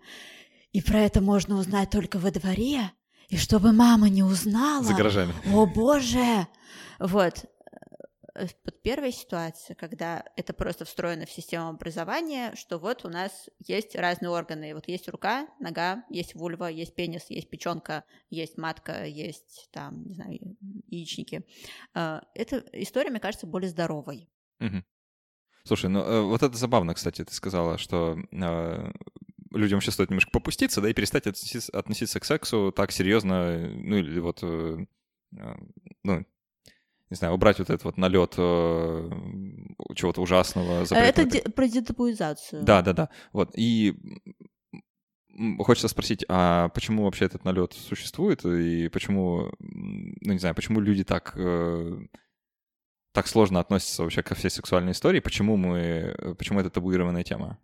и про это можно узнать только во дворе, и чтобы мама не узнала. За гаражами. О, боже! Вот. Э, вот первая ситуация, когда это просто встроено в систему образования, что вот у нас есть разные органы. Вот есть рука, нога, есть вульва, есть пенис, есть печенка, есть матка, есть там, не знаю, яичники. Э, эта история, мне кажется, более здоровой. Угу. Слушай, ну э, вот это забавно, кстати, ты сказала, что э, людям сейчас стоит немножко попуститься, да, и перестать относиться, относиться к сексу так серьезно, ну или вот, э, ну, не знаю, убрать вот этот вот налет чего-то ужасного. Это де- про детабуизацию. Да, да, да. Вот. И хочется спросить, а почему вообще этот налет существует, и почему, ну не знаю, почему люди так э, так сложно относится вообще ко всей сексуальной истории, почему мы, почему это табуированная тема?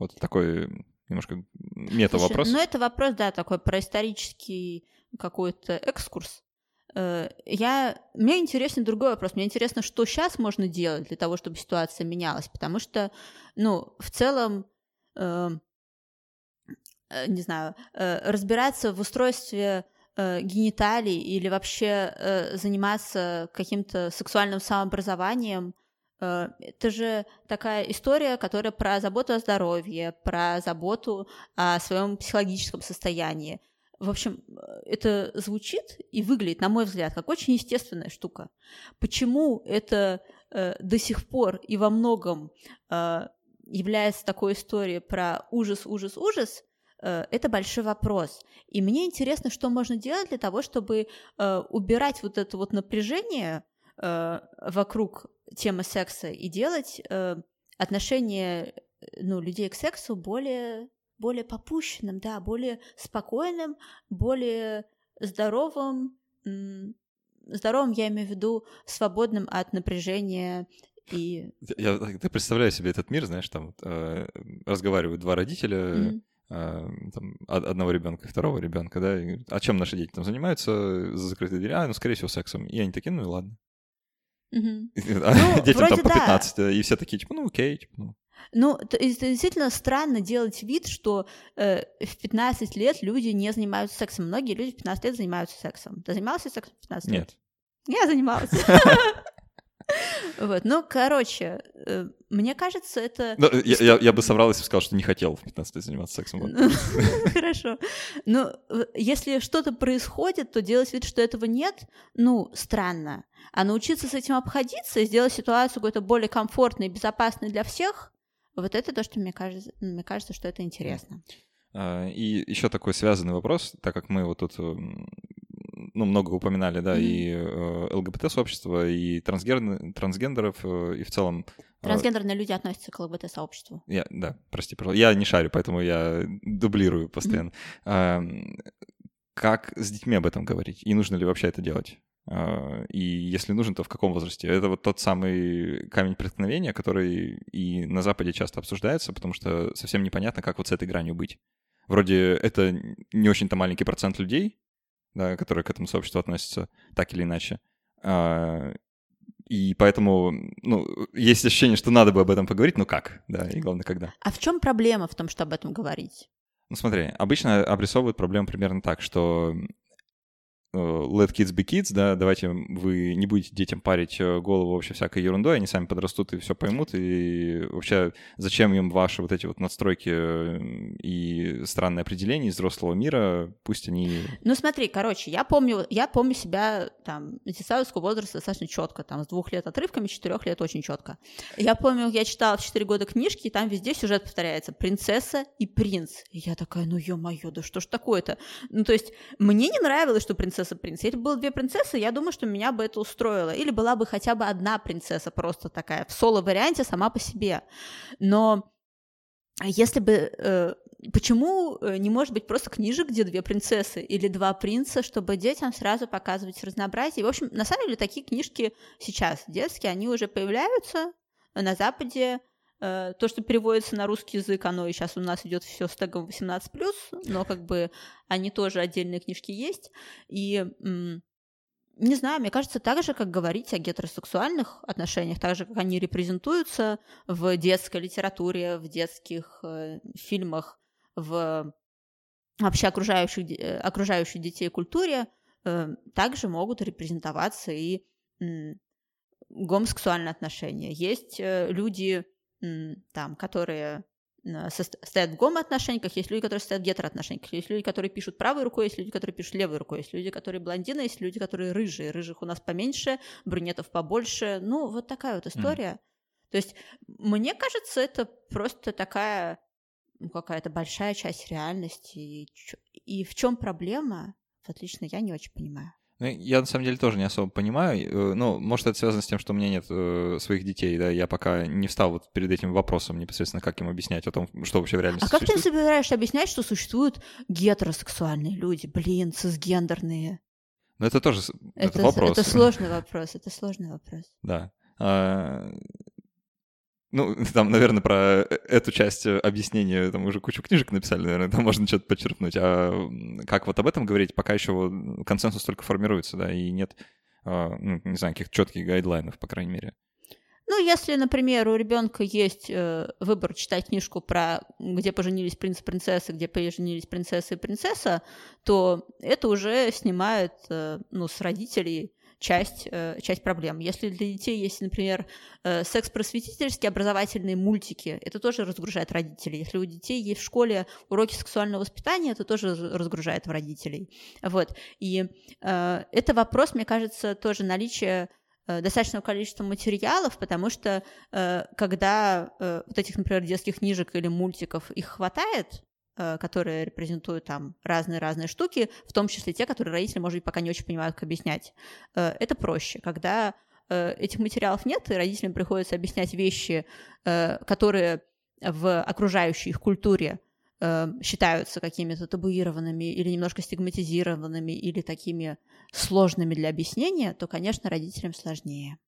Вот такой немножко мета-вопрос. Ну, это вопрос, да, такой про исторический какой-то экскурс. Э, я... Мне интересен другой вопрос. Мне интересно, что сейчас можно делать для того, чтобы ситуация менялась, потому что, ну, в целом, э, э не знаю, э, разбираться в устройстве э, гениталий или вообще э, заниматься каким-то сексуальным самообразованием. Э, это же такая история, которая про заботу о здоровье, про заботу о своем психологическом состоянии. В общем, это звучит и выглядит, на мой взгляд, как очень естественная штука. Почему это э, до сих пор и во многом э, является такой историей про ужас, ужас, ужас, это большой вопрос. И мне интересно, что можно делать для того, чтобы э, убирать вот это вот напряжение э, вокруг темы секса и делать э, отношение ну, людей к сексу более, более попущенным, да, более спокойным, более здоровым. Здоровым я имею в виду свободным от напряжения и... Я, я представляю себе этот мир, знаешь, там э, разговаривают два родителя, mm-hmm там, одного ребенка, второго ребенка, да, и, а чем наши дети там занимаются за закрытой дверью? А, ну, скорее всего, сексом. И они такие, ну и ладно. Угу. А ну, детям там по 15, да. и все такие, типа, ну окей, типа, ну. Ну, это действительно странно делать вид, что э, в 15 лет люди не занимаются сексом. Многие люди в 15 лет занимаются сексом. Ты занимался сексом в 15 лет? Нет. Я занималась. Вот, ну, короче, э, мне кажется, это... Ну, я, я, я бы соврал, если бы сказал, что не хотел в 15 лет заниматься сексом. Хорошо. Но ну, если что-то происходит, то делать вид, что этого нет, ну, странно. А научиться с этим обходиться и сделать ситуацию какой-то более комфортной и безопасной для всех, вот это то, что мне кажется, мне кажется, что это интересно. А, и еще такой связанный вопрос, так как мы вот тут ну, много упоминали, да, mm-hmm. и э, ЛГБТ-сообщество, и трансгер... трансгендеров, э, и в целом... Э, Трансгендерные люди относятся к ЛГБТ-сообществу. Я, да, прости, пожалуйста. Я не шарю, поэтому я дублирую постоянно. Mm-hmm. Как с детьми об этом говорить? И нужно ли вообще это делать? И если нужен, то в каком возрасте? Это вот тот самый камень преткновения, который и на Западе часто обсуждается, потому что совсем непонятно, как вот с этой гранью быть. Вроде это не очень-то маленький процент людей, да, которые к этому сообществу относятся так или иначе. А, и поэтому, ну, есть ощущение, что надо бы об этом поговорить, но как, да, и главное, когда. А в чем проблема в том, что об этом говорить? Ну, смотри, обычно обрисовывают проблему примерно так, что let kids be kids, да, давайте вы не будете детям парить э, голову вообще всякой ерундой, они сами подрастут и все поймут, и вообще зачем им ваши вот эти вот надстройки э, и странные определения из взрослого мира, пусть они... Ну смотри, короче, я помню, я помню себя там детсадовского возраста достаточно четко, там с двух лет отрывками, с четырех лет очень четко. Я помню, я читала в четыре года книжки, и там везде сюжет повторяется, принцесса и принц. И я такая, ну ё-моё, да что ж такое-то? Ну то есть мне не нравилось, что принцесса принцесса-принц. Если бы было две принцессы, я думаю, что меня бы это устроило. Или была бы хотя бы одна принцесса просто такая, в соло-варианте сама по себе. Но если бы... Э, почему э, не может быть просто книжек, где две принцессы или два принца, чтобы детям сразу показывать разнообразие? В общем, на самом деле такие книжки сейчас детские, они уже появляются на Западе, то, что переводится на русский язык, оно и сейчас у нас идет все с тегом 18+, но как бы они тоже отдельные книжки есть. И не знаю, мне кажется, так же, как говорить о гетеросексуальных отношениях, так же, как они репрезентуются в детской литературе, в детских э, фильмах, в вообще окружающих, э, окружающей детей культуре, э, также могут репрезентоваться и э, гомосексуальные отношения. Есть э, люди, там, которые э, стоят в гомоотношениях, есть люди, которые стоят в гетероотношениях, есть люди, которые пишут правой рукой, есть люди, которые пишут левой рукой, есть люди, которые блондины, есть люди, которые рыжие. Рыжих у нас поменьше, брюнетов побольше. Ну, вот такая вот история. Mm. То есть, мне кажется, это просто такая ну, какая-то большая часть реальности. И, и в чем проблема? Вот лично я не очень понимаю. Ну, я на самом деле тоже не особо понимаю. Э, ну, может, это связано с тем, что у меня нет э, своих детей, да, я пока не встал вот перед этим вопросом непосредственно, как им объяснять о том, что вообще в реальности А как существует. ты собираешься объяснять, что существуют гетеросексуальные люди, блин, цисгендерные? Ну, это тоже это, это вопрос. Это сложный вопрос, это сложный вопрос. Да. А, ну, там, наверное, про э, эту часть э, объяснения там уже кучу книжек написали, наверное, там можно что-то подчеркнуть. А как вот об этом говорить, пока еще консенсус только формируется, да, и нет, а, ну, не знаю, каких-то четких гайдлайнов, по крайней мере. Ну, если, например, у ребенка есть э, выбор читать книжку про где поженились принц и принцесса, где поженились принцесса и принцесса, то это уже снимает э, ну, с родителей часть, э, часть проблем. Если для детей есть, например, э, секс-просветительские образовательные мультики, это тоже разгружает родителей. Если у детей есть в школе уроки сексуального воспитания, это тоже разгружает родителей. Вот. И э, это вопрос, мне кажется, тоже наличия достаточного количества материалов, потому что когда вот этих, например, детских книжек или мультиков их хватает, Э, которые репрезентуют там разные-разные штуки, в том числе те, которые родители, может быть, пока не очень понимают, как объяснять. Э, это проще, когда э, этих материалов нет, и родителям приходится объяснять вещи, которые в окружающей их культуре считаются какими-то табуированными или немножко стигматизированными или такими сложными для объяснения, то, конечно, родителям сложнее.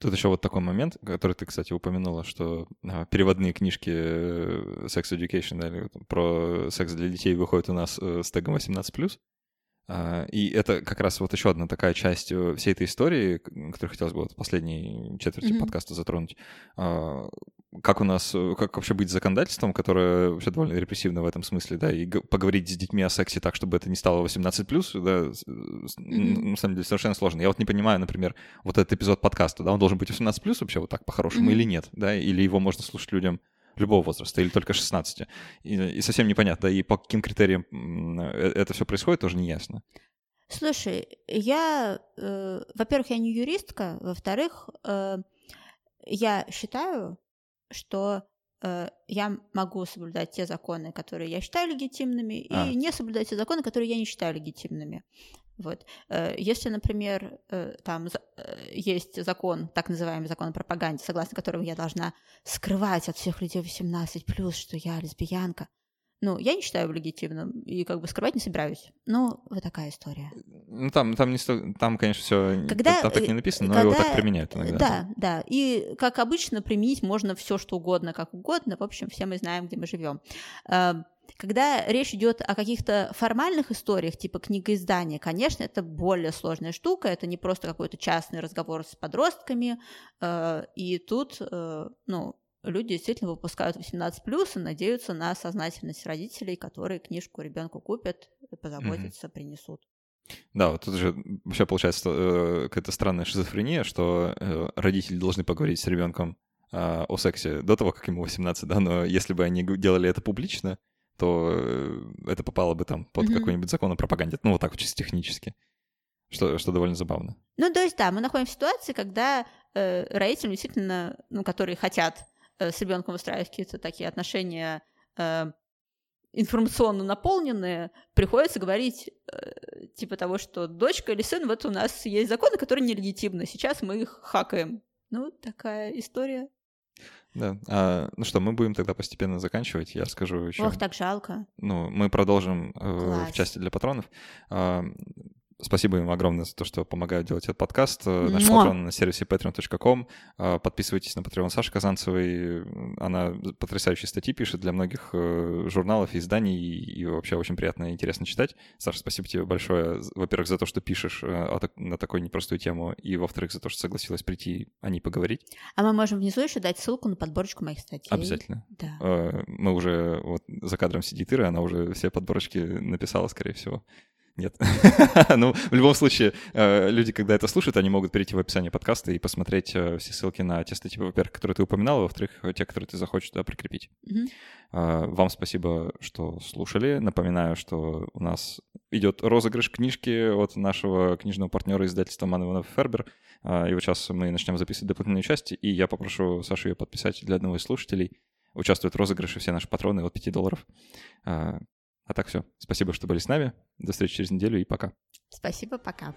Тут еще вот такой момент, который ты, кстати, упомянула, что а, переводные книжки э, Sex Education или про секс для детей выходят у нас э, с тегом 18+. А, и это как раз вот еще одна такая часть э, всей этой истории, которую хотелось бы вот в последней четверти mm-hmm. подкаста затронуть. А, как у нас, как вообще быть законодательством, которое вообще довольно репрессивно в этом смысле, да, и поговорить с детьми о сексе так, чтобы это не стало 18+, да, mm-hmm. на самом деле совершенно сложно. Я вот не понимаю, например, вот этот эпизод подкаста, да, он должен быть 18+, вообще вот так по-хорошему mm-hmm. или нет, да, или его можно слушать людям любого возраста или только 16. И, и совсем непонятно, и по каким критериям э, это все происходит, тоже не ясно. Слушай, я, э, во-первых, я не юристка, во-вторых, э, я считаю, что э, я могу соблюдать те законы, которые я считаю легитимными, а. и не соблюдать те законы, которые я не считаю легитимными. Вот. Э, если, например, э, там есть закон, так называемый закон о пропаганде, согласно которому я должна скрывать от всех людей 18+, что я лесбиянка, ну, я не считаю легитимным и как бы скрывать не собираюсь. Ну, вот такая история. Ну, там, там, не, там конечно, все когда, там так не написано, но когда, его так применяют иногда. Да, да. И, как обычно, применить можно все что угодно, как угодно. В общем, все мы знаем, где мы живем. Когда речь идет о каких-то формальных историях, типа книгоиздания, конечно, это более сложная штука, это не просто какой-то частный разговор с подростками, э, и тут, э, ну, люди действительно выпускают 18 плюс и надеются на сознательность родителей, которые книжку ребенку купят, позаботятся, mm-hmm. принесут. Да, вот тут же вообще получается э, какая-то странная шизофрения, что э, родители должны поговорить с ребенком э, о сексе до того, как ему 18, да, но если бы они делали это публично, то э, это попало бы там под mm-hmm. какой-нибудь закон о пропаганде. Ну, вот так вот чисто технически. Что, что довольно забавно. Ну, то есть, да, мы находимся в ситуации, когда э, родители действительно, ну, которые хотят Э, с ребенком выстраивать какие-то такие отношения э, информационно наполненные, приходится говорить э, типа того, что дочка или сын, вот у нас есть законы, которые нелегитимны, сейчас мы их хакаем. Ну, такая история. Да. А, ну что, мы будем тогда постепенно заканчивать. Я расскажу еще. Ох, так жалко. Ну, мы продолжим э, в части для патронов. А, Спасибо им огромное за то, что помогают делать этот подкаст. Э, наш патрон на сервисе patreon.com. Э, подписывайтесь на патреон Саши Казанцевой. Она потрясающие статьи пишет для многих э, журналов и изданий, и вообще очень приятно и интересно читать. Саша, спасибо тебе большое, во-первых, за то, что пишешь на такую непростую тему, и, во-вторых, за то, что согласилась прийти о ней поговорить. А мы можем внизу еще дать ссылку на подборочку моих статей. Обязательно. Да. Мы уже, вот за кадром сидит Ира, она уже все подборочки написала, скорее всего. Нет. ну, в любом случае, э, люди, когда это слушают, они могут перейти в описание подкаста и посмотреть э, все ссылки на те статьи, во-первых, которые ты упоминал, во-вторых, те, которые ты захочешь туда прикрепить. Вам спасибо, что слушали. Напоминаю, что у нас идет розыгрыш книжки от нашего книжного партнера издательства Ман Иванов Фербер. И вот сейчас мы начнем записывать дополнительные части, и я попрошу Сашу ее подписать для одного из слушателей. Участвуют в розыгрыше все наши патроны от 5 долларов. А так все. Спасибо, что были с нами. До встречи через неделю и пока. Спасибо, пока.